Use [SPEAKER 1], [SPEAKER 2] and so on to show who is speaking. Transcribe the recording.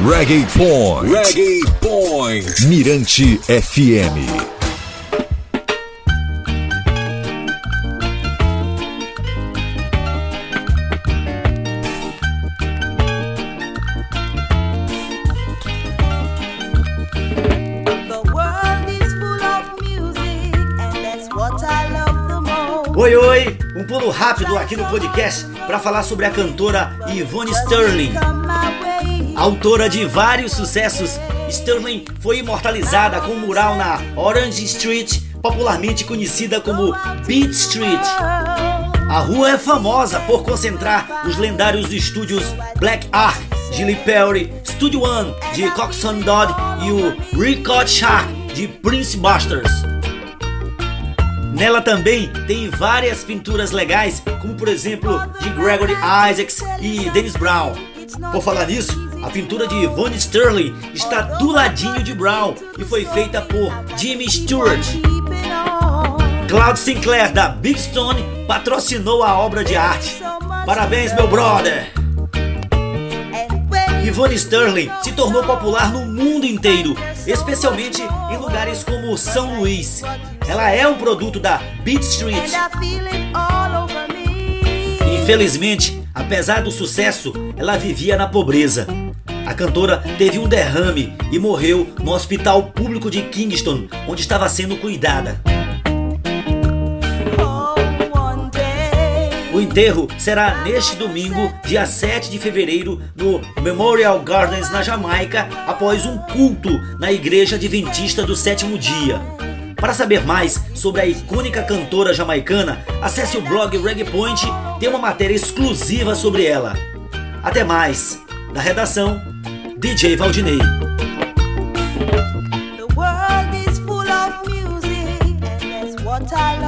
[SPEAKER 1] Reggae Point. Reggae Point. Mirante FM.
[SPEAKER 2] Oi, oi! Um pulo rápido aqui no podcast para falar sobre a cantora Yvonne Sterling. Autora de vários sucessos, Sterling foi imortalizada com um mural na Orange Street, popularmente conhecida como Beat Street. A rua é famosa por concentrar os lendários estúdios Black Ark, Gilly Perry, Studio One de Coxsone Dodd e o Record Shark de Prince Busters. Nela também tem várias pinturas legais, como por exemplo de Gregory Isaacs e Dennis Brown. Por falar nisso, a pintura de Yvonne Sterling está do ladinho de Brown e foi feita por Jimmy Stewart. Claude Sinclair da Big Stone patrocinou a obra de arte. Parabéns, meu brother! Yvonne Sterling se tornou popular no mundo inteiro, especialmente em lugares como São Luís. Ela é um produto da Beat Street. Infelizmente, apesar do sucesso, ela vivia na pobreza. A cantora teve um derrame e morreu no hospital público de Kingston, onde estava sendo cuidada. O enterro será neste domingo, dia 7 de fevereiro, no Memorial Gardens, na Jamaica, após um culto na Igreja Adventista do Sétimo Dia. Para saber mais sobre a icônica cantora jamaicana, acesse o blog Reggae Point, tem uma matéria exclusiva sobre ela. Até mais, da redação, DJ Valdinei.
[SPEAKER 1] The world is full of music, and that's what I love.